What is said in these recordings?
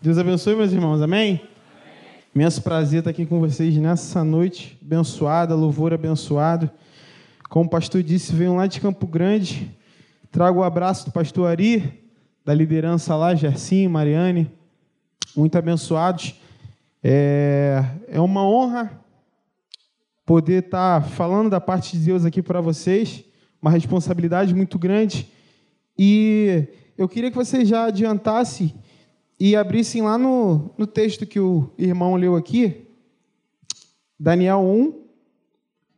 Deus abençoe, meus irmãos, amém? amém? Imenso prazer estar aqui com vocês nessa noite abençoada, louvor abençoado. Como o pastor disse, venho lá de Campo Grande, trago o abraço do pastor Ari, da liderança lá, Gercinho, Mariane, muito abençoados. É, é uma honra poder estar falando da parte de Deus aqui para vocês, uma responsabilidade muito grande. E eu queria que vocês já adiantassem e abrissem lá no, no texto que o irmão leu aqui, Daniel 1,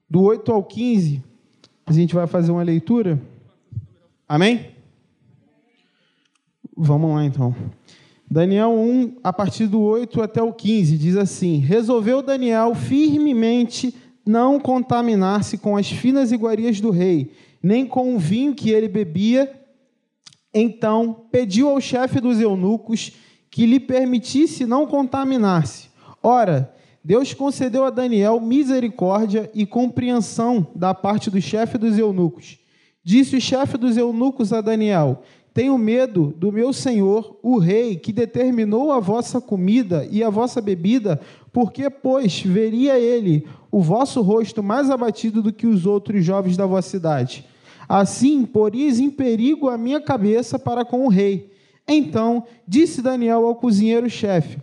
do 8 ao 15. A gente vai fazer uma leitura. Amém? Vamos lá então. Daniel 1, a partir do 8 até o 15, diz assim: Resolveu Daniel firmemente não contaminar-se com as finas iguarias do rei, nem com o vinho que ele bebia. Então pediu ao chefe dos eunucos que lhe permitisse não contaminar-se. Ora, Deus concedeu a Daniel misericórdia e compreensão da parte do chefe dos eunucos. Disse o chefe dos eunucos a Daniel: Tenho medo do meu senhor, o rei, que determinou a vossa comida e a vossa bebida, porque, pois, veria ele o vosso rosto mais abatido do que os outros jovens da vossa cidade. Assim, poris em perigo a minha cabeça para com o rei. Então disse Daniel ao cozinheiro-chefe,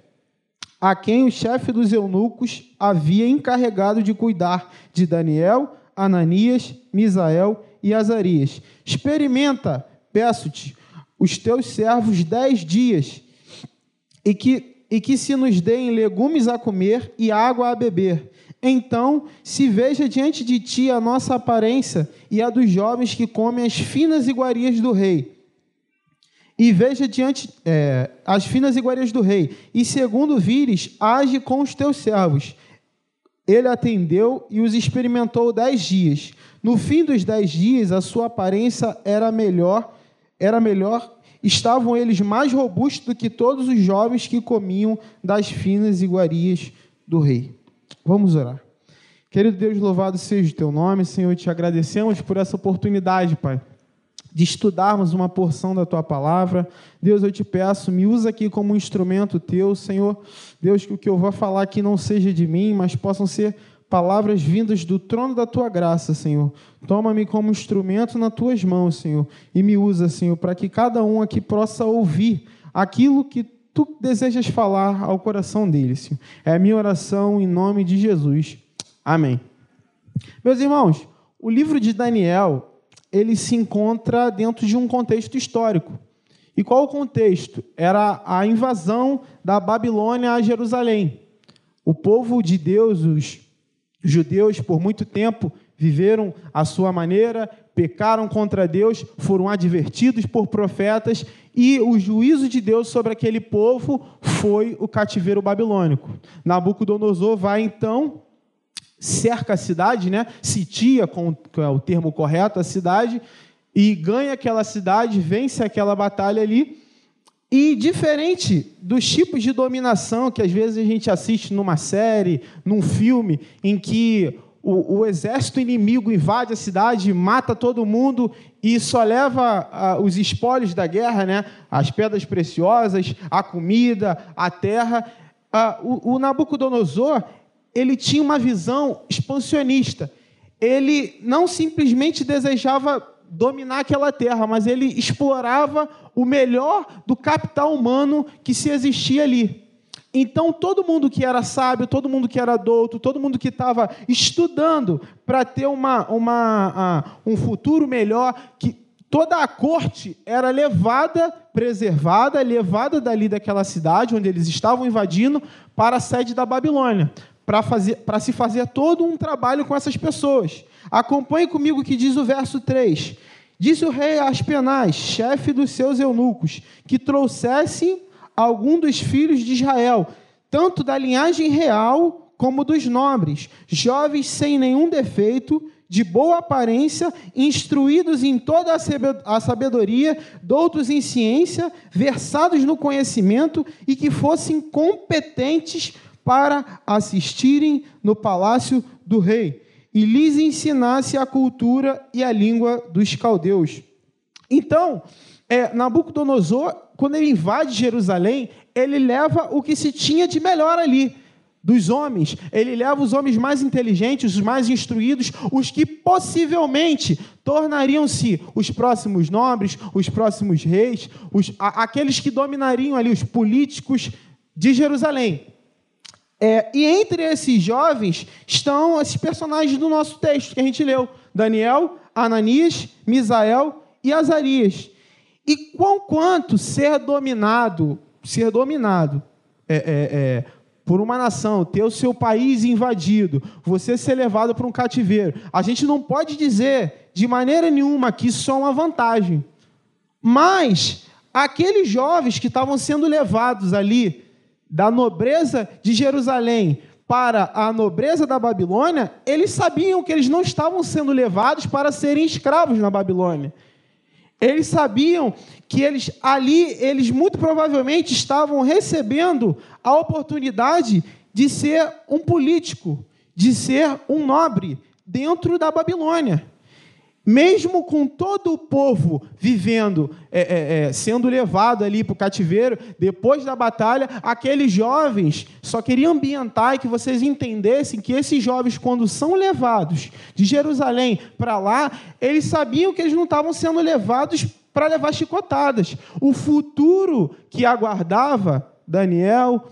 a quem o chefe dos eunucos havia encarregado de cuidar de Daniel, Ananias, Misael e Azarias: Experimenta, peço-te, os teus servos dez dias, e que, e que se nos deem legumes a comer e água a beber. Então se veja diante de ti a nossa aparência e a dos jovens que comem as finas iguarias do rei e veja diante é, as finas iguarias do rei, e segundo vires, age com os teus servos. Ele atendeu e os experimentou dez dias. No fim dos dez dias, a sua aparência era melhor, era melhor, estavam eles mais robustos do que todos os jovens que comiam das finas iguarias do rei. Vamos orar. Querido Deus, louvado seja o teu nome, Senhor, te agradecemos por essa oportunidade, Pai de estudarmos uma porção da tua palavra. Deus, eu te peço, me usa aqui como um instrumento teu, Senhor. Deus, que o que eu vou falar aqui não seja de mim, mas possam ser palavras vindas do trono da tua graça, Senhor. Toma-me como instrumento nas tuas mãos, Senhor, e me usa, Senhor, para que cada um aqui possa ouvir aquilo que tu desejas falar ao coração dele, Senhor. É a minha oração em nome de Jesus. Amém. Meus irmãos, o livro de Daniel ele se encontra dentro de um contexto histórico. E qual o contexto? Era a invasão da Babilônia a Jerusalém. O povo de Deus, os judeus, por muito tempo viveram a sua maneira, pecaram contra Deus, foram advertidos por profetas e o juízo de Deus sobre aquele povo foi o cativeiro babilônico. Nabucodonosor vai então cerca a cidade, né? sitia, com, é o termo correto, a cidade, e ganha aquela cidade, vence aquela batalha ali. E diferente dos tipos de dominação que às vezes a gente assiste numa série, num filme, em que o, o exército inimigo invade a cidade, mata todo mundo e só leva os espólios da guerra, né? as pedras preciosas, a comida, a terra. Uh, o, o Nabucodonosor ele tinha uma visão expansionista. Ele não simplesmente desejava dominar aquela terra, mas ele explorava o melhor do capital humano que se existia ali. Então, todo mundo que era sábio, todo mundo que era douto, todo mundo que estava estudando para ter uma, uma, uh, um futuro melhor, que toda a corte era levada, preservada, levada dali daquela cidade onde eles estavam invadindo para a sede da Babilônia para se fazer todo um trabalho com essas pessoas. Acompanhe comigo o que diz o verso 3. Disse o rei Aspenaz, chefe dos seus eunucos, que trouxesse algum dos filhos de Israel, tanto da linhagem real como dos nobres, jovens sem nenhum defeito, de boa aparência, instruídos em toda a sabedoria, doutos em ciência, versados no conhecimento e que fossem competentes para assistirem no palácio do rei e lhes ensinasse a cultura e a língua dos caldeus. Então, é, Nabucodonosor, quando ele invade Jerusalém, ele leva o que se tinha de melhor ali dos homens, ele leva os homens mais inteligentes, os mais instruídos, os que possivelmente tornariam-se os próximos nobres, os próximos reis, os, a, aqueles que dominariam ali, os políticos de Jerusalém. É, e entre esses jovens estão esses personagens do nosso texto que a gente leu: Daniel, Ananias, Misael e Azarias. E quão quanto ser dominado, ser dominado é, é, é, por uma nação, ter o seu país invadido, você ser levado para um cativeiro, a gente não pode dizer de maneira nenhuma que isso é uma vantagem. Mas aqueles jovens que estavam sendo levados ali da nobreza de Jerusalém para a nobreza da Babilônia, eles sabiam que eles não estavam sendo levados para serem escravos na Babilônia. Eles sabiam que eles ali, eles muito provavelmente estavam recebendo a oportunidade de ser um político, de ser um nobre dentro da Babilônia. Mesmo com todo o povo vivendo, é, é, é, sendo levado ali para o cativeiro, depois da batalha, aqueles jovens só queriam ambientar e que vocês entendessem que esses jovens, quando são levados de Jerusalém para lá, eles sabiam que eles não estavam sendo levados para levar chicotadas. O futuro que aguardava Daniel,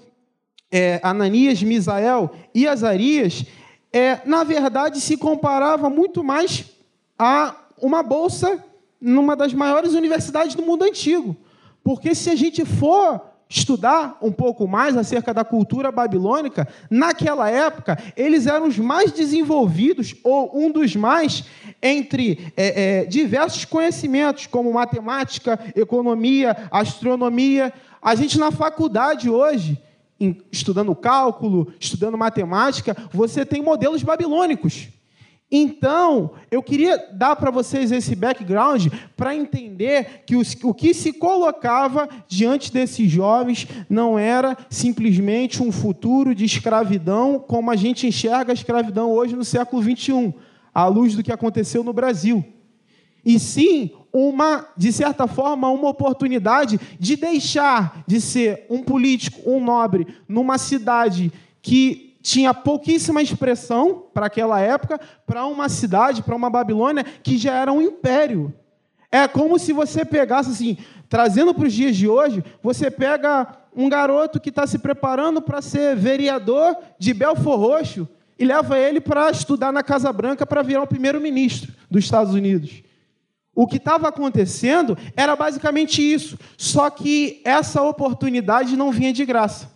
é, Ananias, Misael e Azarias, é, na verdade, se comparava muito mais a uma bolsa numa das maiores universidades do mundo antigo. Porque se a gente for estudar um pouco mais acerca da cultura babilônica, naquela época, eles eram os mais desenvolvidos, ou um dos mais, entre é, é, diversos conhecimentos, como matemática, economia, astronomia. A gente, na faculdade hoje, estudando cálculo, estudando matemática, você tem modelos babilônicos. Então, eu queria dar para vocês esse background para entender que os, o que se colocava diante desses jovens não era simplesmente um futuro de escravidão, como a gente enxerga a escravidão hoje no século XXI, à luz do que aconteceu no Brasil. E sim, uma, de certa forma, uma oportunidade de deixar de ser um político, um nobre, numa cidade que tinha pouquíssima expressão para aquela época, para uma cidade, para uma Babilônia que já era um império. É como se você pegasse assim, trazendo para os dias de hoje, você pega um garoto que está se preparando para ser vereador de Belfor Roxo e leva ele para estudar na Casa Branca para virar o primeiro-ministro dos Estados Unidos. O que estava acontecendo era basicamente isso, só que essa oportunidade não vinha de graça.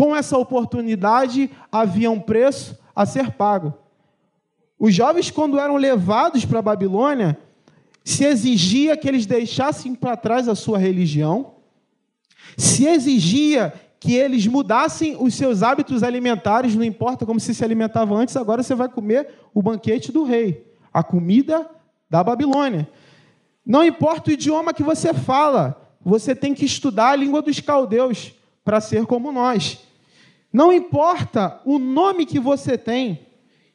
Com essa oportunidade havia um preço a ser pago. Os jovens, quando eram levados para a Babilônia, se exigia que eles deixassem para trás a sua religião, se exigia que eles mudassem os seus hábitos alimentares, não importa como se se alimentava antes, agora você vai comer o banquete do rei, a comida da Babilônia. Não importa o idioma que você fala, você tem que estudar a língua dos caldeus para ser como nós. Não importa o nome que você tem,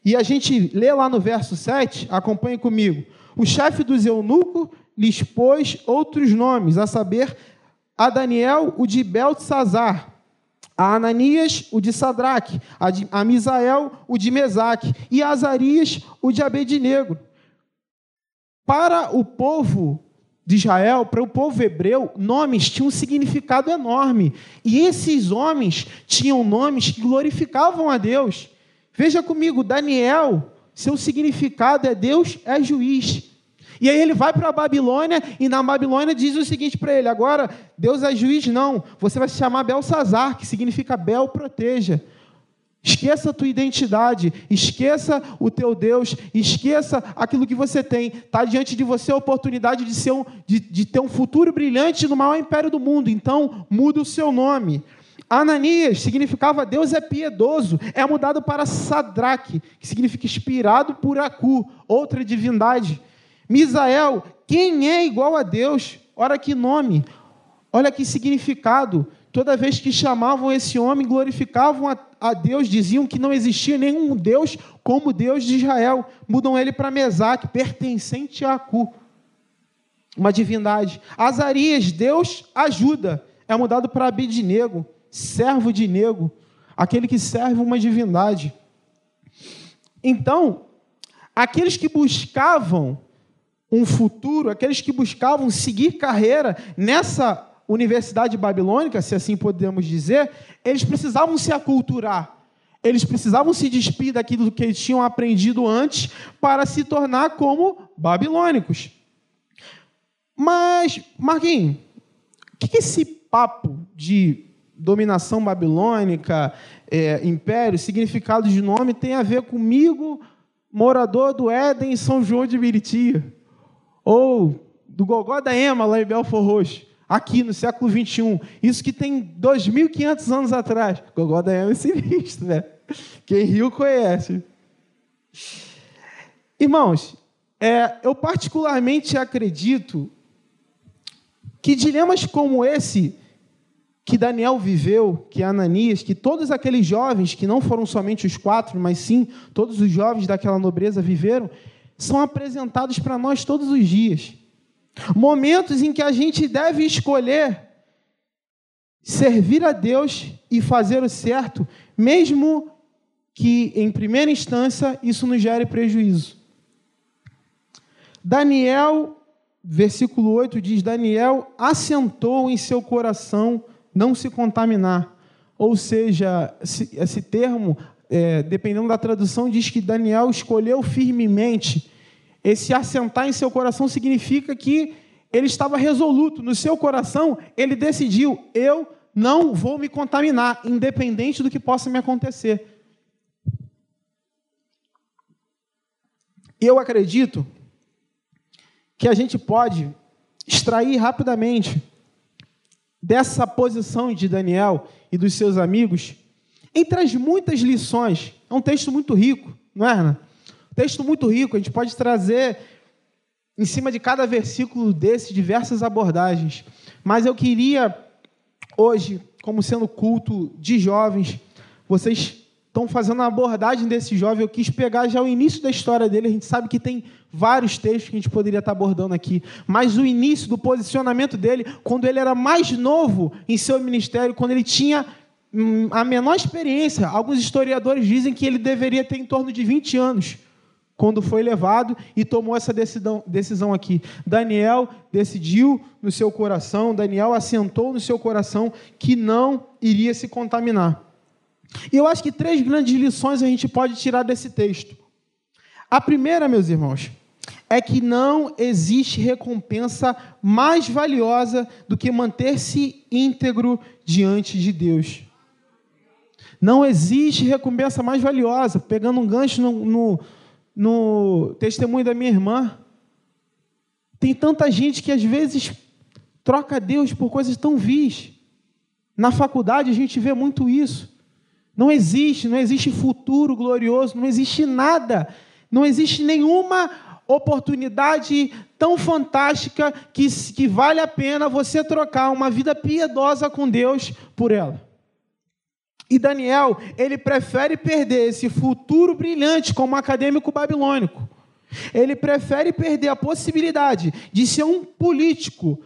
e a gente lê lá no verso 7, acompanhe comigo. O chefe dos eunucos lhes pôs outros nomes, a saber, a Daniel, o de Beltesazar, a Ananias, o de Sadraque, a, de, a Misael, o de Mesaque, e a Azarias, o de Abednego. Para o povo de Israel, para o povo hebreu, nomes tinham um significado enorme. E esses homens tinham nomes que glorificavam a Deus. Veja comigo, Daniel, seu significado é Deus é juiz. E aí ele vai para a Babilônia e na Babilônia diz o seguinte para ele: agora Deus é juiz, não. Você vai se chamar Belsazar, que significa Bel proteja. Esqueça a tua identidade, esqueça o teu Deus, esqueça aquilo que você tem. Está diante de você a oportunidade de, ser um, de, de ter um futuro brilhante no maior império do mundo. Então, muda o seu nome. Ananias significava Deus é piedoso, é mudado para Sadraque, que significa inspirado por Acu, outra divindade. Misael, quem é igual a Deus? Ora que nome, olha que significado. Toda vez que chamavam esse homem, glorificavam a, a Deus, diziam que não existia nenhum Deus como Deus de Israel. Mudam ele para Mesaque, pertencente a Acu. uma divindade. Azarias, Deus ajuda, é mudado para Abidnego, servo de nego, aquele que serve uma divindade. Então, aqueles que buscavam um futuro, aqueles que buscavam seguir carreira nessa universidade babilônica, se assim podemos dizer, eles precisavam se aculturar. Eles precisavam se despir daquilo que eles tinham aprendido antes para se tornar como babilônicos. Mas, Marquinhos, o que, que esse papo de dominação babilônica, é, império, significado de nome tem a ver comigo, morador do Éden São João de Meriti? Ou do Gogó da Ema, lá em Belfor Roxo? Aqui no século 21. Isso que tem 2.500 anos atrás. Gogó da Ema é sinistro, né? Quem riu conhece. Irmãos, é, eu particularmente acredito que dilemas como esse que Daniel viveu, que Ananias, que todos aqueles jovens, que não foram somente os quatro, mas sim todos os jovens daquela nobreza viveram, são apresentados para nós todos os dias. Momentos em que a gente deve escolher servir a Deus e fazer o certo, mesmo que, em primeira instância, isso nos gere prejuízo. Daniel, versículo 8 diz: Daniel assentou em seu coração não se contaminar. Ou seja, esse termo, é, dependendo da tradução, diz que Daniel escolheu firmemente esse assentar em seu coração significa que ele estava resoluto. No seu coração, ele decidiu: eu não vou me contaminar, independente do que possa me acontecer. Eu acredito que a gente pode extrair rapidamente dessa posição de Daniel e dos seus amigos, entre as muitas lições. É um texto muito rico, não é, Ana? Texto muito rico, a gente pode trazer em cima de cada versículo desse diversas abordagens. Mas eu queria hoje, como sendo culto de jovens, vocês estão fazendo a abordagem desse jovem. Eu quis pegar já o início da história dele. A gente sabe que tem vários textos que a gente poderia estar abordando aqui, mas o início do posicionamento dele, quando ele era mais novo em seu ministério, quando ele tinha hum, a menor experiência. Alguns historiadores dizem que ele deveria ter em torno de 20 anos quando foi levado e tomou essa decisão, decisão aqui. Daniel decidiu no seu coração, Daniel assentou no seu coração que não iria se contaminar. E eu acho que três grandes lições a gente pode tirar desse texto. A primeira, meus irmãos, é que não existe recompensa mais valiosa do que manter-se íntegro diante de Deus. Não existe recompensa mais valiosa. Pegando um gancho no, no no testemunho da minha irmã. Tem tanta gente que às vezes troca Deus por coisas tão vis. Na faculdade a gente vê muito isso. Não existe, não existe futuro glorioso, não existe nada, não existe nenhuma oportunidade tão fantástica que, que vale a pena você trocar uma vida piedosa com Deus por ela. E Daniel, ele prefere perder esse futuro brilhante como acadêmico babilônico. Ele prefere perder a possibilidade de ser um político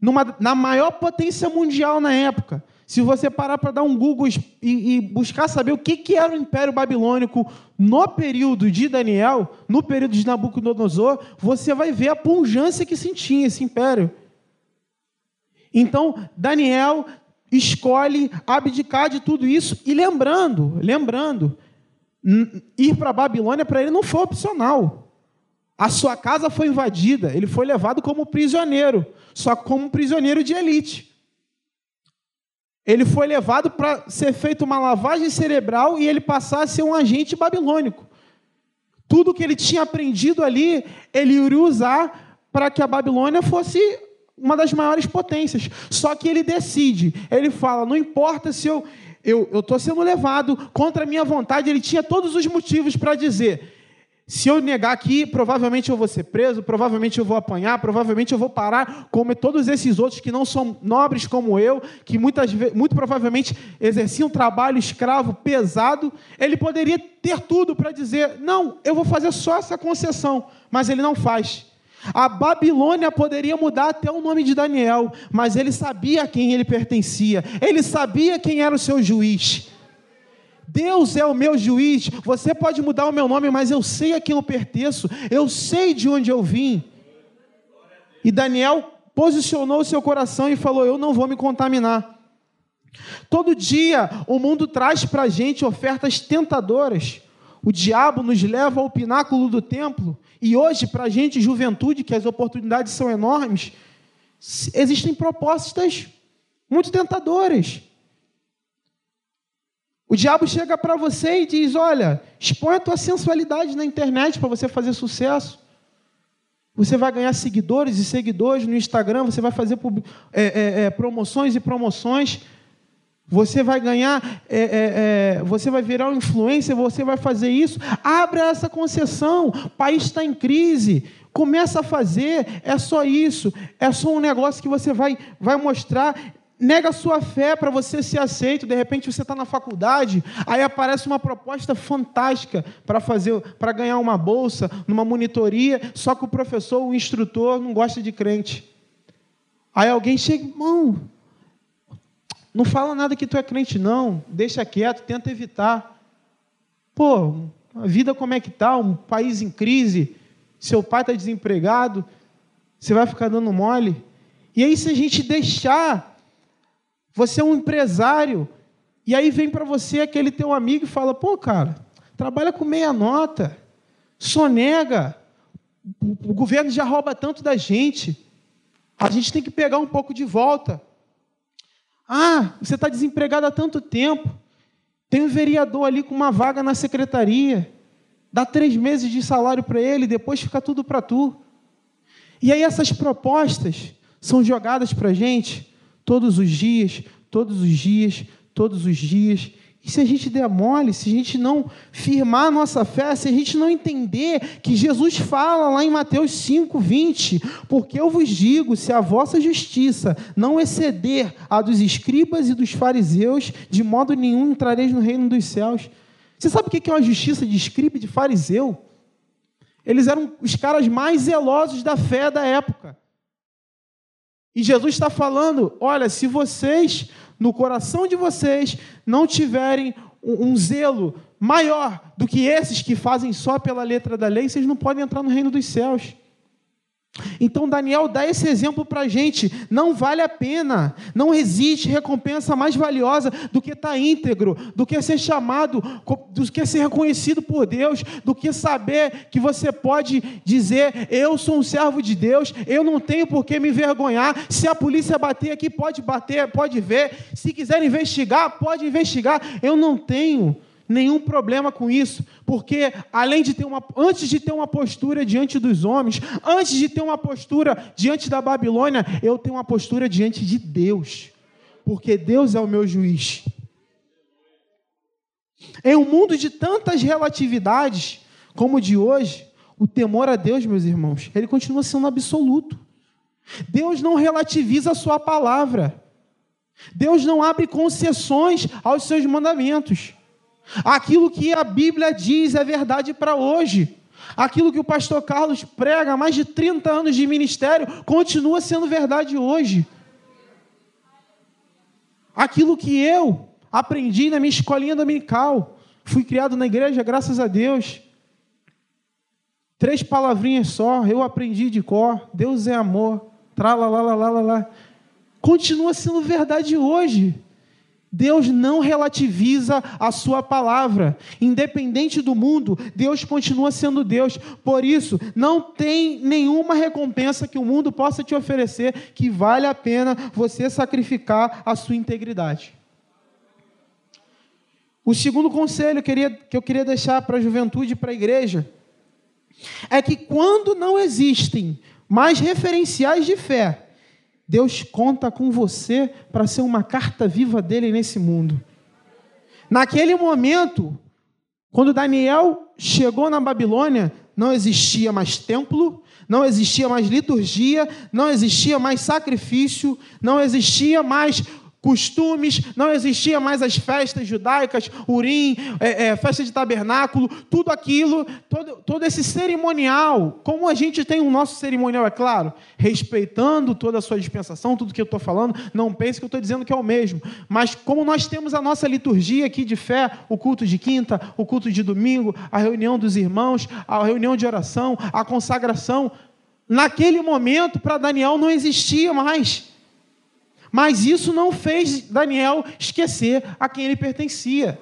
numa, na maior potência mundial na época. Se você parar para dar um Google e, e, buscar saber o que, que era o Império Babilônico no período de Daniel, no período de Nabucodonosor, você vai ver a pungência que sentia esse império. Então, Daniel escolhe abdicar de tudo isso e lembrando, lembrando, ir para a Babilônia para ele não foi opcional. A sua casa foi invadida, ele foi levado como prisioneiro, só como prisioneiro de elite. Ele foi levado para ser feita uma lavagem cerebral e ele passar a ser um agente babilônico. Tudo que ele tinha aprendido ali, ele iria usar para que a Babilônia fosse uma das maiores potências. Só que ele decide, ele fala: não importa se eu eu estou sendo levado contra a minha vontade. Ele tinha todos os motivos para dizer: se eu negar aqui, provavelmente eu vou ser preso, provavelmente eu vou apanhar, provavelmente eu vou parar como todos esses outros que não são nobres como eu, que muitas muito provavelmente exerciam um trabalho escravo pesado. Ele poderia ter tudo para dizer: não, eu vou fazer só essa concessão, mas ele não faz. A Babilônia poderia mudar até o nome de Daniel, mas ele sabia a quem ele pertencia, ele sabia quem era o seu juiz. Deus é o meu juiz. Você pode mudar o meu nome, mas eu sei a quem eu pertenço, eu sei de onde eu vim. E Daniel posicionou o seu coração e falou: Eu não vou me contaminar. Todo dia o mundo traz para a gente ofertas tentadoras. O diabo nos leva ao pináculo do templo. E hoje, para a gente, juventude, que as oportunidades são enormes, existem propostas muito tentadoras. O diabo chega para você e diz: Olha, expõe a tua sensualidade na internet para você fazer sucesso. Você vai ganhar seguidores e seguidores no Instagram, você vai fazer é, é, é, promoções e promoções. Você vai ganhar, é, é, é, você vai virar um influencer, você vai fazer isso. Abra essa concessão. O país está em crise. Começa a fazer. É só isso. É só um negócio que você vai, vai mostrar nega a sua fé para você ser aceito. De repente você está na faculdade, aí aparece uma proposta fantástica para fazer, para ganhar uma bolsa numa monitoria, só que o professor, o instrutor, não gosta de crente. Aí alguém chega, irmão, não fala nada que tu é crente, não, deixa quieto, tenta evitar. Pô, a vida como é que está? Um país em crise, seu pai está desempregado, você vai ficar dando mole. E aí, se a gente deixar você é um empresário, e aí vem para você aquele teu amigo e fala: pô, cara, trabalha com meia nota, sonega, o governo já rouba tanto da gente, a gente tem que pegar um pouco de volta. Ah, você está desempregado há tanto tempo, tem um vereador ali com uma vaga na secretaria, dá três meses de salário para ele, depois fica tudo para tu. E aí essas propostas são jogadas para a gente todos os dias, todos os dias, todos os dias. E se a gente der mole, se a gente não firmar a nossa fé, se a gente não entender que Jesus fala lá em Mateus 5, 20, porque eu vos digo, se a vossa justiça não exceder a dos escribas e dos fariseus, de modo nenhum entrareis no reino dos céus. Você sabe o que é uma justiça de escriba e de fariseu? Eles eram os caras mais zelosos da fé da época. E Jesus está falando: olha, se vocês, no coração de vocês, não tiverem um, zelo maior do que esses que fazem só pela letra da lei, vocês não podem entrar no reino dos céus. Então Daniel dá esse exemplo para a gente. Não vale a pena, não existe recompensa mais valiosa do que estar tá íntegro, do que ser chamado, do que ser reconhecido por Deus, do que saber que você pode dizer: Eu sou um servo de Deus, eu não tenho por que me envergonhar. Se a polícia bater aqui, pode bater, pode ver. Se quiser investigar, pode investigar. Eu não tenho nenhum problema com isso, porque além de ter uma antes de ter uma postura diante dos homens, antes de ter uma postura diante da Babilônia, eu tenho uma postura diante de Deus, porque Deus é o meu juiz. Em um mundo de tantas relatividades como o de hoje, o temor a Deus, meus irmãos, ele continua sendo absoluto. Deus não relativiza a sua palavra. Deus não abre concessões aos seus mandamentos. Aquilo que a Bíblia diz é verdade para hoje. Aquilo que o pastor Carlos prega há mais de 30 anos de ministério continua sendo verdade hoje. Aquilo que eu aprendi na minha escolinha dominical, fui criado na igreja, graças a Deus. Três palavrinhas só, eu aprendi de cor. Deus é amor. Tralalalala. Continua sendo verdade hoje. Deus não relativiza a sua palavra. Independente do mundo, Deus continua sendo Deus. Por isso, não tem nenhuma recompensa que o mundo possa te oferecer que vale a pena você sacrificar a sua integridade. O segundo conselho que eu queria, deixar para a juventude e para a igreja é que quando não existem mais referenciais de fé, Deus conta com você para ser uma carta viva dele nesse mundo. Naquele momento, quando Daniel chegou na Babilônia, não existia mais templo, não existia mais liturgia, não existia mais sacrifício, não existia mais costumes, não existia mais as festas judaicas, urim, é, é, festa de tabernáculo, tudo aquilo, todo, todo esse cerimonial, como a gente tem o nosso cerimonial, é claro, respeitando toda a sua dispensação, tudo que eu estou falando, não pense que eu estou dizendo que é o mesmo, mas como nós temos a nossa liturgia aqui de fé, o culto de quinta, o culto de domingo, a reunião dos irmãos, a reunião de oração, a consagração, naquele momento para Daniel não existia mais. Mas isso não fez Daniel esquecer a quem ele pertencia.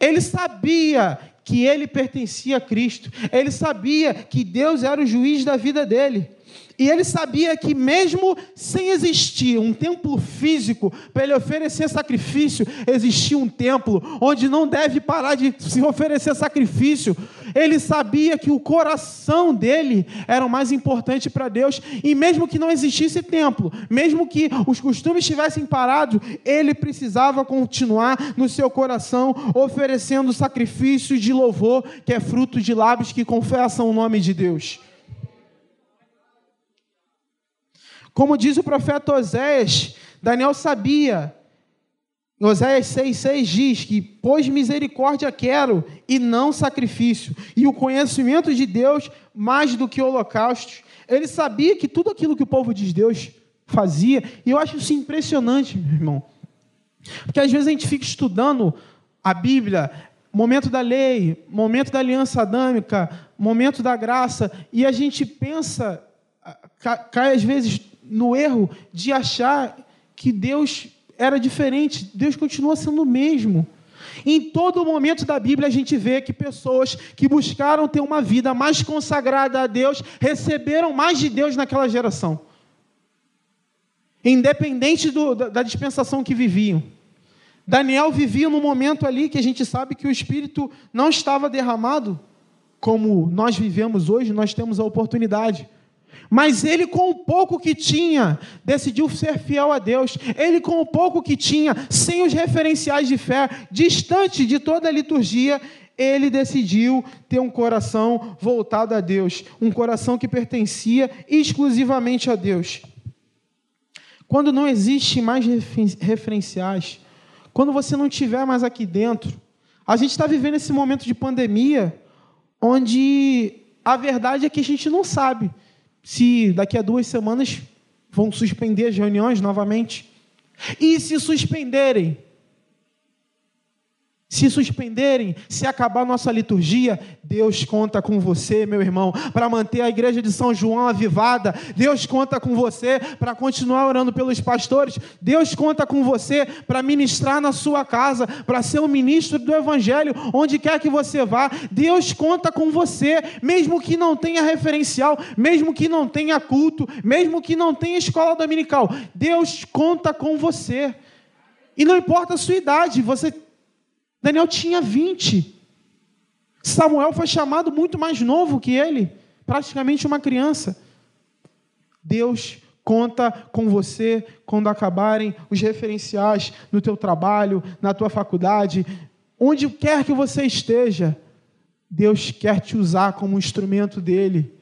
Ele sabia que ele pertencia a Cristo. Ele sabia que Deus era o juiz da vida dele. E ele sabia que, mesmo sem existir um templo físico para ele oferecer sacrifício, existia um templo onde não deve parar de se oferecer sacrifício. Ele sabia que o coração dele era o mais importante para Deus. E mesmo que não existisse templo, mesmo que os costumes estivessem parados, ele precisava continuar no seu coração oferecendo sacrifício de louvor, que é fruto de lábios que confessam o nome de Deus. Como diz o profeta Oséias, Daniel sabia. Oséias 6,6 diz que, pois misericórdia quero e não sacrifício, e o conhecimento de Deus mais do que holocaustos. Ele sabia que tudo aquilo que o povo de Deus fazia, e eu acho isso impressionante, meu irmão. Porque às vezes a gente fica estudando a Bíblia, momento da lei, momento da aliança adâmica, momento da graça, e a gente pensa, cai às vezes no erro de achar que Deus era diferente. Deus continua sendo o mesmo. Em todo momento da Bíblia a gente vê que pessoas que buscaram ter uma vida mais consagrada a Deus receberam mais de Deus naquela geração. Independente do, da dispensação que viviam. Daniel vivia num momento ali que a gente sabe que o Espírito não estava derramado, como nós vivemos hoje, nós temos a oportunidade. Mas ele, com o pouco que tinha, decidiu ser fiel a Deus. Ele, com o pouco que tinha, sem os referenciais de fé, distante de toda a liturgia, ele decidiu ter um coração voltado a Deus, um coração que pertencia exclusivamente a Deus. Quando não existe mais referenciais, quando você não estiver mais aqui dentro, a gente está vivendo esse momento de pandemia, onde a verdade é que a gente não sabe se daqui a duas semanas vão suspender as reuniões novamente. E se suspenderem, se suspenderem, se acabar nossa liturgia, Deus conta com você, meu irmão, para manter a igreja de São João avivada. Deus conta com você para continuar orando pelos pastores. Deus conta com você para ministrar na sua casa, para ser um ministro do evangelho onde quer que você vá. Deus conta com você, mesmo que não tenha referencial, mesmo que não tenha culto, mesmo que não tenha escola dominical. Deus conta com você. E não importa a sua idade, você Daniel tinha 20. Samuel foi chamado muito mais novo que ele, praticamente uma criança. Deus conta com você quando acabarem os referenciais no teu trabalho, na tua faculdade, onde quer que você esteja. Deus quer te usar como instrumento dele.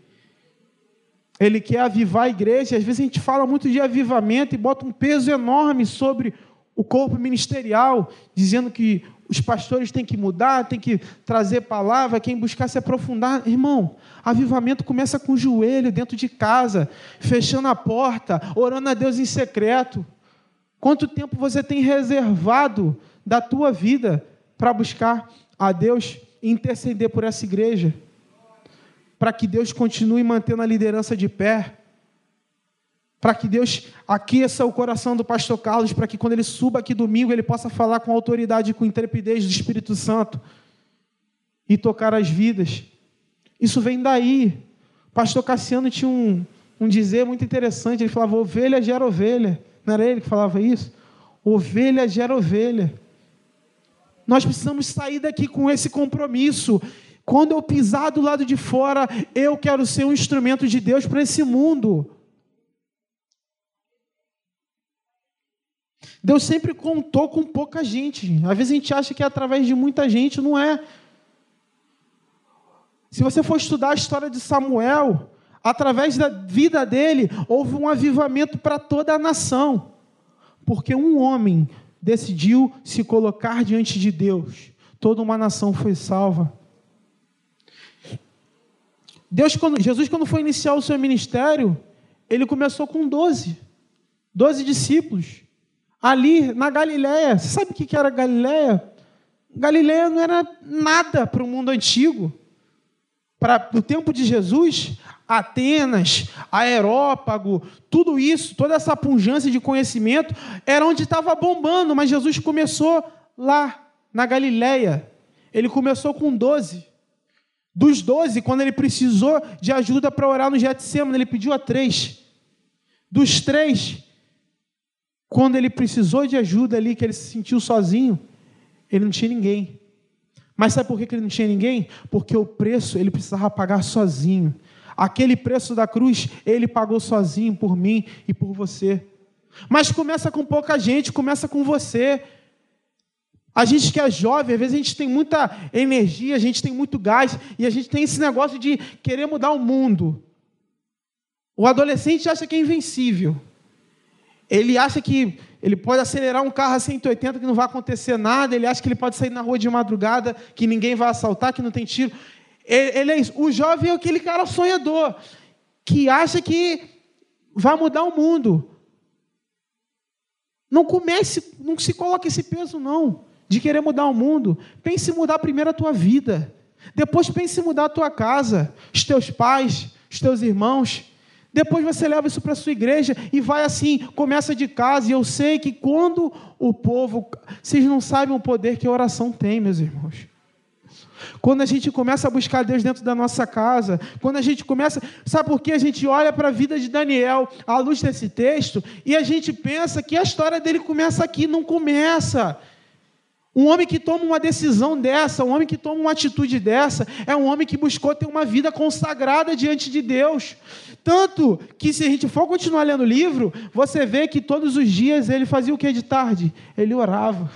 Ele quer avivar a igreja. Às vezes a gente fala muito de avivamento e bota um peso enorme sobre o corpo ministerial, dizendo que os pastores têm que mudar, têm que trazer palavra, quem buscar se aprofundar. Irmão, avivamento começa com o joelho dentro de casa, fechando a porta, orando a Deus em secreto. Quanto tempo você tem reservado da tua vida para buscar a Deus e interceder por essa igreja? Para que Deus continue mantendo a liderança de pé para que Deus aqueça o coração do pastor Carlos, para que quando ele suba aqui domingo, ele possa falar com autoridade e com intrepidez do Espírito Santo e tocar as vidas. Isso vem daí. Pastor Cassiano tinha um, um dizer muito interessante, ele falava, ovelha gera ovelha. Não era ele que falava isso? Ovelha gera ovelha. Nós precisamos sair daqui com esse compromisso. Quando eu pisar do lado de fora, eu quero ser um instrumento de Deus para esse mundo. Deus sempre contou com pouca gente. Às vezes a gente acha que é através de muita gente, não é. Se você for estudar a história de Samuel, através da vida dele, houve um avivamento para toda a nação. porque um homem decidiu se colocar diante de Deus, toda uma nação foi salva. Deus, quando, Jesus, quando foi iniciar o seu ministério, ele começou com 12, 12 discípulos, ali na Galiléia. Você sabe o que era Galiléia? Galiléia não era nada para o mundo antigo. Para o tempo de Jesus, Atenas, Aerópago, tudo isso, toda essa punjância de conhecimento, era onde estava bombando, mas Jesus começou lá, na Galiléia. Ele começou com 12. Dos 12, quando ele precisou de ajuda para orar no Getsemane, ele pediu a três. Dos três, quando ele precisou de ajuda ali, que ele se sentiu sozinho, ele não tinha ninguém. Mas sabe por que ele não tinha ninguém? Porque o preço ele precisava pagar sozinho. Aquele preço da cruz, ele pagou sozinho por mim e por você. Mas começa com pouca gente, começa com você. A gente que é jovem, às vezes a gente tem muita energia, a gente tem muito gás, e a gente tem esse negócio de querer mudar o mundo. O adolescente acha que é invencível. Ele acha que ele pode acelerar um carro a 180 que não vai acontecer nada, ele acha que ele pode sair na rua de madrugada, que ninguém vai assaltar, que não tem tiro. Ele, é isso. O jovem é aquele cara sonhador, que acha que vai mudar o mundo. Não comece, não se coloque esse peso, não, de querer mudar o mundo. Pense em mudar primeiro a tua vida. Depois pense em mudar a tua casa, os teus pais, os teus irmãos. Depois você leva isso para a sua igreja e vai assim, começa de casa. E eu sei que quando o povo. Vocês não sabem o poder que a oração tem, meus irmãos. Quando a gente começa a buscar Deus dentro da nossa casa, quando a gente começa, sabe por que a gente olha para a vida de Daniel à luz desse texto e a gente pensa que a história dele começa aqui, não começa. Um homem que toma uma decisão dessa, um homem que toma uma atitude dessa, é um homem que buscou ter uma vida consagrada diante de Deus. Tanto que, se a gente for continuar lendo o livro, você vê que todos os dias ele fazia o que de tarde? Ele orava.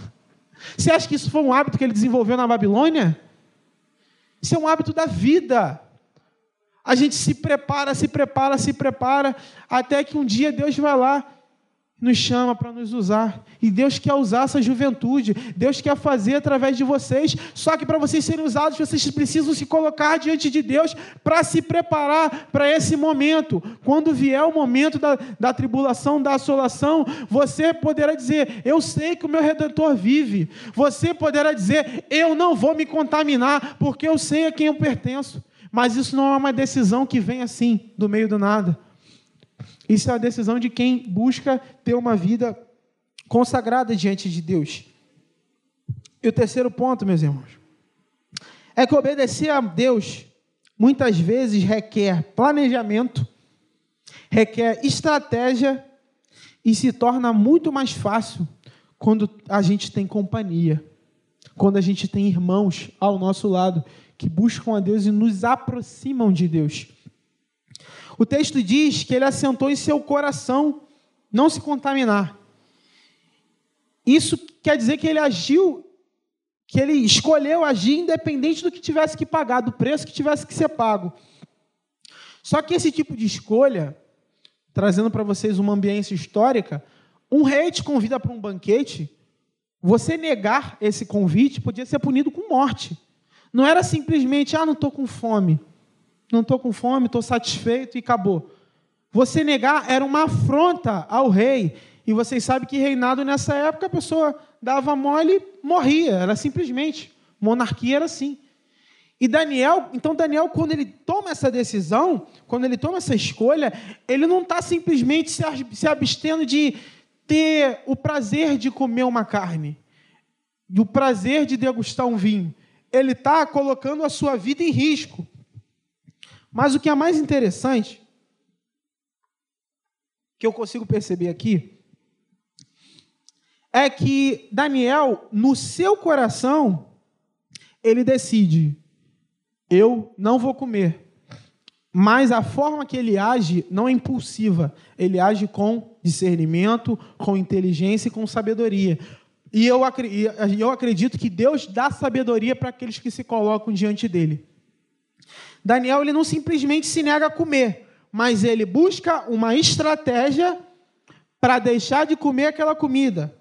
Você acha que isso foi um hábito que ele desenvolveu na Babilônia? Isso é um hábito da vida. A gente se prepara, se prepara, se prepara, até que um dia Deus vai lá nos chama para nos usar. E Deus quer usar essa juventude. Deus quer fazer através de vocês. Só que para vocês serem usados, vocês precisam se colocar diante de Deus para se preparar para esse momento. Quando vier o momento da, da tribulação, da assolação, você poderá dizer: Eu sei que o meu redentor vive. Você poderá dizer: Eu não vou me contaminar, porque eu sei a quem eu pertenço. Mas isso não é uma decisão que vem assim, do meio do nada. Isso é a decisão de quem busca ter uma vida consagrada diante de Deus. E o terceiro ponto, meus irmãos, é que obedecer a Deus muitas vezes requer planejamento, requer estratégia e se torna muito mais fácil quando a gente tem companhia, quando a gente tem irmãos ao nosso lado que buscam a Deus e nos aproximam de Deus. O texto diz que ele assentou em seu coração não se contaminar. Isso quer dizer que ele agiu, que ele escolheu agir independente do que tivesse que pagar, do preço que tivesse que ser pago. Só que esse tipo de escolha, trazendo para vocês uma ambiência histórica, um rei te convida para um banquete, você negar esse convite podia ser punido com morte. Não era simplesmente, ah, não estou com fome não estou com fome, estou satisfeito e acabou. Você negar era uma afronta ao rei. E vocês sabem que reinado nessa época a pessoa dava mole morria. Era simplesmente. Monarquia era assim. E Daniel, então Daniel, quando ele toma essa decisão, quando ele toma essa escolha, ele não está simplesmente se abstendo de ter o prazer de comer uma carne, o prazer de degustar um vinho. Ele está colocando a sua vida em risco. Mas o que é mais interessante, que eu consigo perceber aqui, é que Daniel, no seu coração, ele decide: eu não vou comer. Mas a forma que ele age não é impulsiva, ele age com discernimento, com inteligência e com sabedoria. E eu acredito que Deus dá sabedoria para aqueles que se colocam diante dele. Daniel ele não simplesmente se nega a comer, mas ele busca uma estratégia para deixar de comer aquela comida,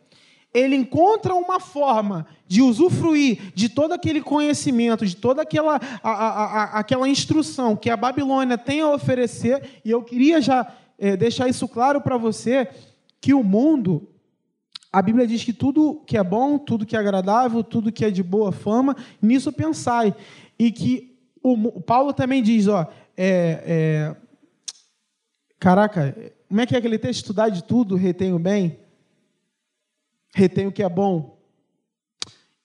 ele encontra uma forma de usufruir de todo aquele conhecimento, de toda aquela, a, a, a, aquela instrução que a Babilônia tem a oferecer, e eu queria já é, deixar isso claro para você, que o mundo, a Bíblia diz que tudo que é bom, tudo que é agradável, tudo que é de boa fama, nisso pensai. E que o, Paulo também diz, ó, é, é, caraca, como é que é aquele texto? Estudar de tudo, retém o bem retém o que é bom.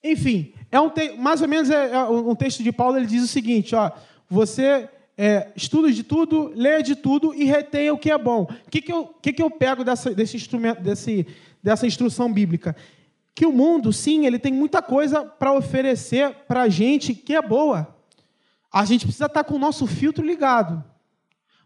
Enfim, é um te... mais ou menos é, é um texto de Paulo, ele diz o seguinte, ó, você é, estuda de tudo, lê de tudo e retém o que é bom. O que, que, eu, que, que eu pego dessa, desse instrumento, desse, dessa instrução bíblica? Que o mundo, sim, ele tem muita coisa para oferecer para a gente que é boa. A gente precisa estar tá com o nosso filtro ligado.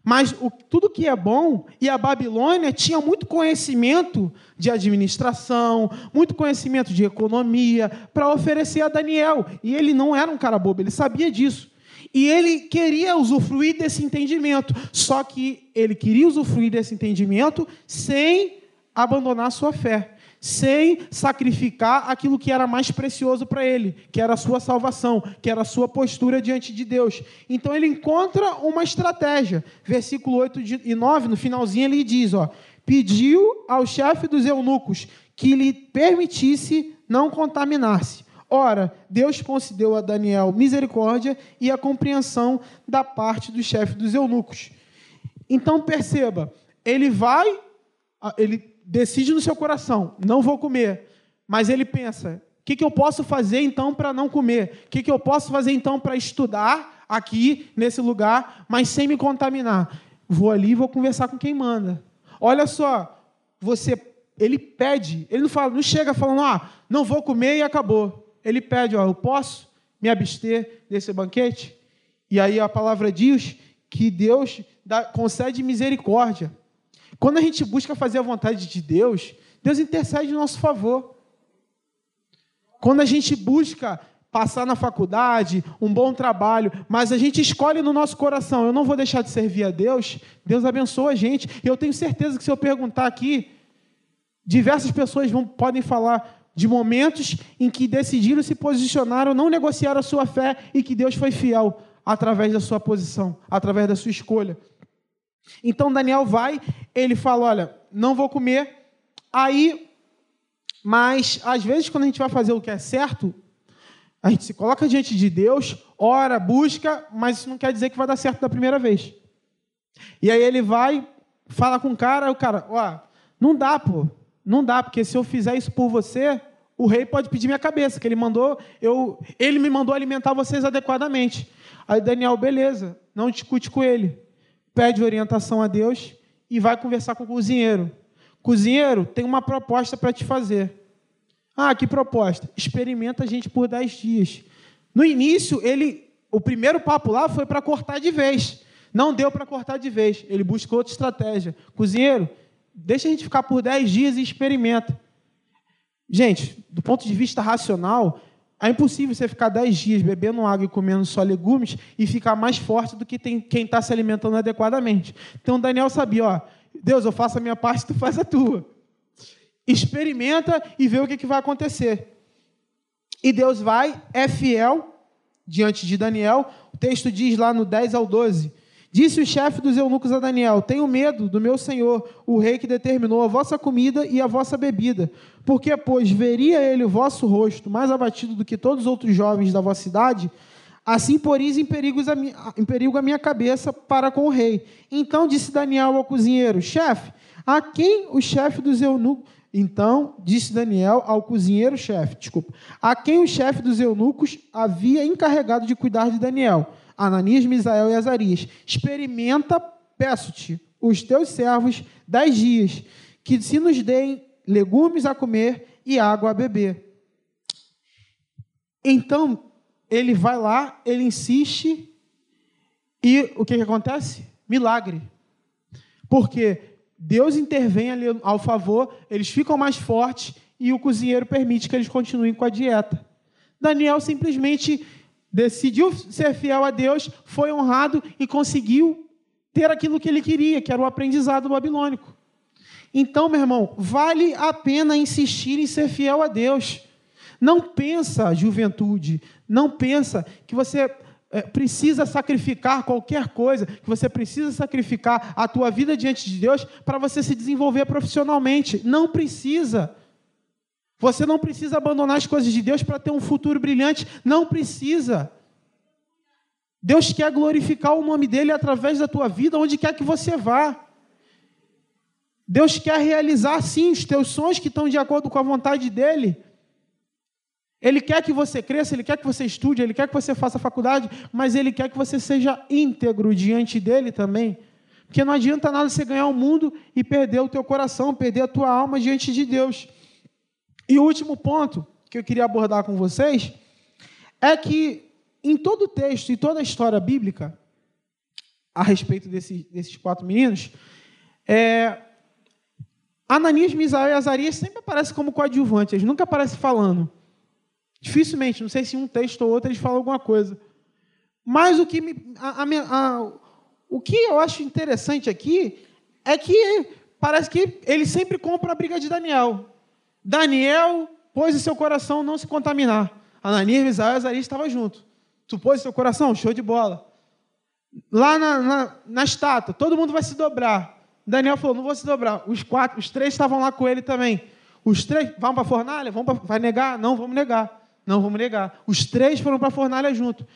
Mas o, tudo que é bom, e a Babilônia tinha muito conhecimento de administração, muito conhecimento de economia, para oferecer a Daniel. E ele não era um cara bobo, ele sabia disso. E ele queria usufruir desse entendimento, só que ele queria usufruir desse entendimento sem abandonar sua fé sem sacrificar aquilo que era mais precioso para ele, que era a sua salvação, que era a sua postura diante de Deus. Então ele encontra uma estratégia. Versículo 8 e 9, no finalzinho, ele diz: ó, pediu ao chefe dos eunucos que lhe permitisse não contaminar-se. Ora, Deus concedeu a Daniel misericórdia e a compreensão da parte do chefe dos eunucos. Então perceba, ele vai, ele decide no seu coração, não vou comer. Mas ele pensa, o que, que eu posso fazer então para não comer? O que, que eu posso fazer então para estudar aqui, nesse lugar, mas sem me contaminar? Vou ali e vou conversar com quem manda. Olha só, você, ele pede, ele não fala, não chega falando, ah, não vou comer e acabou. Ele pede, ó, eu posso me abster desse banquete? E aí a palavra diz que Deus dá, concede misericórdia. Quando a gente busca fazer a vontade de Deus, Deus intercede em nosso favor. Quando a gente busca passar na faculdade, um bom trabalho, mas a gente escolhe no nosso coração, eu não vou deixar de servir a Deus, Deus abençoa a gente. E eu tenho certeza que se eu perguntar aqui, diversas pessoas vão, podem falar de momentos em que decidiram se posicionar ou não negociar a sua fé e que Deus foi fiel através da sua posição, através da sua escolha. Então Daniel vai, ele fala: Olha, não vou comer. Aí, mas às vezes, quando a gente vai fazer o que é certo, a gente se coloca diante de Deus, ora, busca, mas isso não quer dizer que vai dar certo da primeira vez. E aí ele vai, fala com o cara, o cara, ó, não dá, pô, não dá, porque se eu fizer isso por você, o rei pode pedir minha cabeça, que ele mandou, eu, ele me mandou alimentar vocês adequadamente. Aí Daniel, beleza, não discute com ele pede orientação a Deus e vai conversar com o cozinheiro. Cozinheiro, tem uma proposta para te fazer. Ah, que proposta? Experimenta a gente por 10 dias. No início, ele, o primeiro papo lá foi para cortar de vez. Não deu para cortar de vez. Ele buscou outra estratégia. Cozinheiro, deixa a gente ficar por 10 dias e experimenta. Gente, do ponto de vista racional, é impossível você ficar dez dias bebendo água e comendo só legumes e ficar mais forte do que tem, quem está se alimentando adequadamente. Então Daniel sabia, ó, Deus, eu faço a minha parte, tu faz a tua. Experimenta e vê o que, que vai acontecer. E Deus vai, é fiel diante de Daniel. O texto diz lá no 10 ao 12: Disse o chefe dos eunucos a Daniel: Tenho medo do meu senhor, o rei que determinou a vossa comida e a vossa bebida. Porque, pois, veria ele o vosso rosto mais abatido do que todos os outros jovens da vossa cidade, assim poris em, em perigo a minha cabeça para com o rei. Então disse Daniel ao cozinheiro: Chefe, a quem o chefe dos eunucos. Então disse Daniel ao cozinheiro-chefe, desculpa, a quem o chefe dos eunucos havia encarregado de cuidar de Daniel Ananias, Misael e Azarias, experimenta, peço-te, os teus servos dez dias, que se nos deem legumes a comer e água a beber. Então, ele vai lá, ele insiste, e o que, que acontece? Milagre. Porque Deus intervém ali ao favor, eles ficam mais fortes e o cozinheiro permite que eles continuem com a dieta. Daniel simplesmente decidiu ser fiel a Deus, foi honrado e conseguiu ter aquilo que ele queria, que era o aprendizado babilônico. Então, meu irmão, vale a pena insistir em ser fiel a Deus. Não pensa, juventude, não pensa que você é, precisa sacrificar qualquer coisa, que você precisa sacrificar a tua vida diante de Deus para você se desenvolver profissionalmente. Não precisa. Você não precisa abandonar as coisas de Deus para ter um futuro brilhante. Não precisa. Deus quer glorificar o nome dele através da tua vida, onde quer que você vá. Deus quer realizar, sim, os teus sonhos que estão de acordo com a vontade dele. Ele quer que você cresça, ele quer que você estude, ele quer que você faça faculdade, mas ele quer que você seja íntegro diante dele também. Porque não adianta nada você ganhar o mundo e perder o teu coração, perder a tua alma diante de Deus. E o último ponto que eu queria abordar com vocês é que em todo o texto e toda a história bíblica a respeito desse, desses quatro meninos, é, Ananias, Misael e Azarias sempre aparecem como coadjuvantes, eles nunca aparecem falando. Dificilmente, não sei se um texto ou outro eles falam alguma coisa. Mas o que, me, a, a, a, o que eu acho interessante aqui é que parece que ele sempre compra a briga de Daniel. Daniel pôs em seu coração não se contaminar. Ananias, Misael e Azarias estavam junto. Tu pôs em seu coração? Show de bola. Lá na, na, na estátua, todo mundo vai se dobrar. Daniel falou, não vou se dobrar. Os quatro, os três estavam lá com ele também. Os três, vamos para a fornalha? Vamos pra, vai negar? Não, vamos negar. Não, vamos negar. Os três foram para a fornalha junto.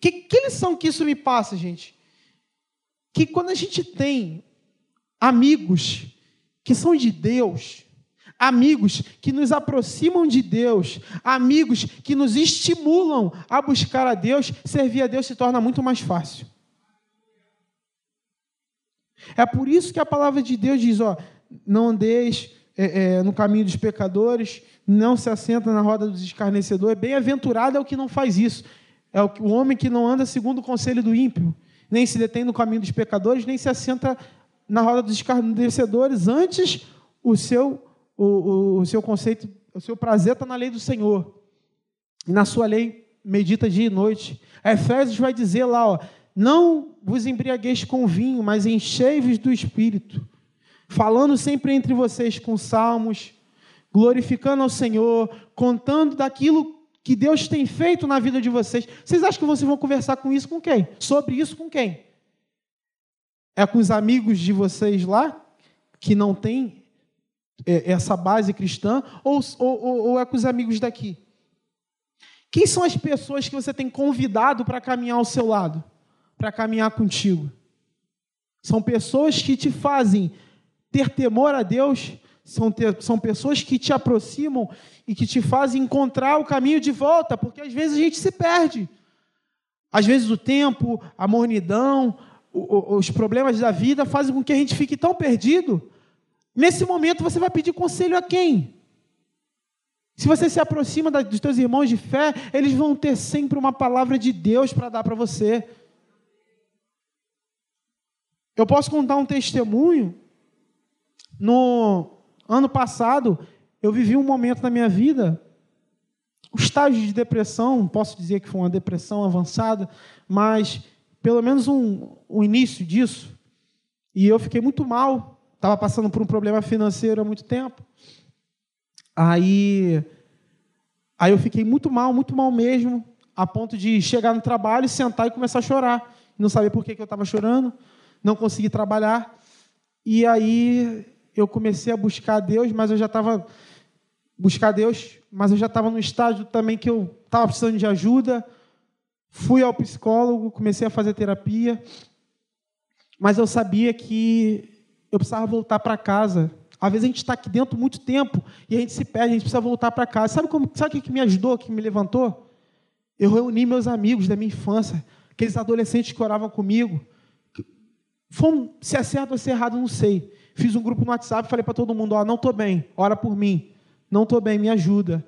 Que, que lição que isso me passa, gente? Que quando a gente tem amigos que são de Deus, amigos que nos aproximam de Deus, amigos que nos estimulam a buscar a Deus, servir a Deus se torna muito mais fácil. É por isso que a palavra de Deus diz: ó, não andeis é, é, no caminho dos pecadores, não se assenta na roda dos escarnecedores. Bem-aventurado é o que não faz isso. É o, o homem que não anda segundo o conselho do ímpio, nem se detém no caminho dos pecadores, nem se assenta na roda dos escarnecedores. Antes, o seu o, o, o seu conceito, o seu prazer está na lei do Senhor. E na sua lei medita dia e noite. A Efésios vai dizer lá, ó, não vos embriagueis com vinho, mas enchei-vos do Espírito, falando sempre entre vocês com salmos, glorificando ao Senhor, contando daquilo que Deus tem feito na vida de vocês. Vocês acham que vocês vão conversar com isso com quem? Sobre isso com quem? É com os amigos de vocês lá, que não têm é, essa base cristã ou, ou, ou é com os amigos daqui? Quem são as pessoas que você tem convidado para caminhar ao seu lado, para caminhar contigo? São pessoas que te fazem ter temor a Deus, são, ter, são pessoas que te aproximam e que te fazem encontrar o caminho de volta, porque às vezes a gente se perde. Às vezes o tempo, a mornidão, os problemas da vida fazem com que a gente fique tão perdido Nesse momento você vai pedir conselho a quem? Se você se aproxima dos teus irmãos de fé, eles vão ter sempre uma palavra de Deus para dar para você. Eu posso contar um testemunho. No ano passado, eu vivi um momento na minha vida, o um estágio de depressão, posso dizer que foi uma depressão avançada, mas pelo menos um, um início disso. E eu fiquei muito mal, estava passando por um problema financeiro há muito tempo. Aí, aí eu fiquei muito mal, muito mal mesmo, a ponto de chegar no trabalho, sentar e começar a chorar. Não sabia por que, que eu estava chorando, não consegui trabalhar. E aí eu comecei a buscar Deus, mas eu já estava buscar Deus, mas eu já estava no estágio também que eu estava precisando de ajuda. Fui ao psicólogo, comecei a fazer terapia, mas eu sabia que eu precisava voltar para casa. Às vezes a gente está aqui dentro muito tempo e a gente se perde, a gente precisa voltar para casa. Sabe, como, sabe o que me ajudou, que me levantou? Eu reuni meus amigos da minha infância, aqueles adolescentes que oravam comigo. Fomos, se é certo ou se é errado, não sei. Fiz um grupo no WhatsApp e falei para todo mundo: ó, não estou bem, ora por mim. Não estou bem, me ajuda.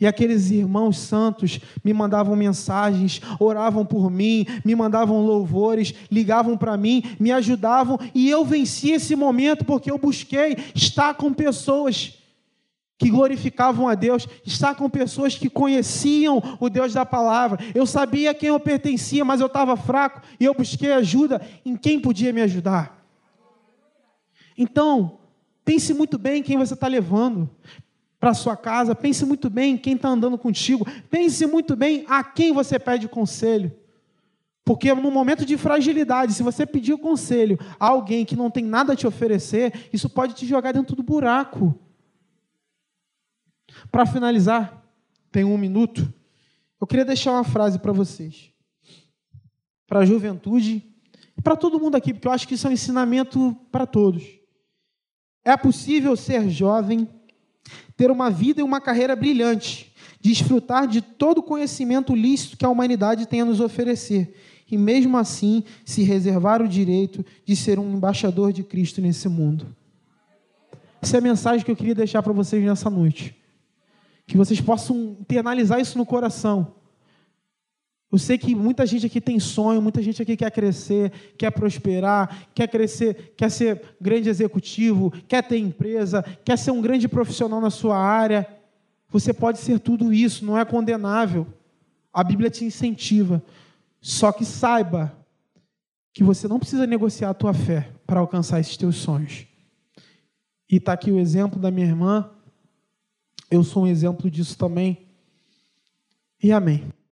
E aqueles irmãos santos me mandavam mensagens, oravam por mim, me mandavam louvores, ligavam para mim, me ajudavam, e eu venci esse momento porque eu busquei estar com pessoas que glorificavam a Deus, estar com pessoas que conheciam o Deus da palavra. Eu sabia a quem eu pertencia, mas eu estava fraco e eu busquei ajuda em quem podia me ajudar. Então, Pense muito bem quem você está levando para sua casa. Pense muito bem quem está andando contigo. Pense muito bem a quem você pede conselho. Porque no momento de fragilidade, se você pedir conselho a alguém que não tem nada a te oferecer, isso pode te jogar dentro do buraco. Para finalizar, tem um minuto. Eu queria deixar uma frase para vocês, para a juventude e para todo mundo aqui, porque eu acho que isso é um ensinamento para todos. É possível ser jovem, ter uma vida e uma carreira brilhante, desfrutar de todo o conhecimento lícito que a humanidade tem a nos oferecer, e mesmo assim se reservar o direito de ser um embaixador de Cristo nesse mundo. Essa é a mensagem que eu queria deixar para vocês nessa noite que vocês possam internalizar isso no coração. Eu sei que muita gente aqui tem sonho, muita gente aqui quer crescer, quer prosperar, quer crescer, quer ser grande executivo, quer ter empresa, quer ser um grande profissional na sua área. Você pode ser tudo isso, não é condenável. A Bíblia te incentiva. Só que saiba que você não precisa negociar a tua fé para alcançar esses teus sonhos. E está aqui o exemplo da minha irmã, eu sou um exemplo disso também. E amém.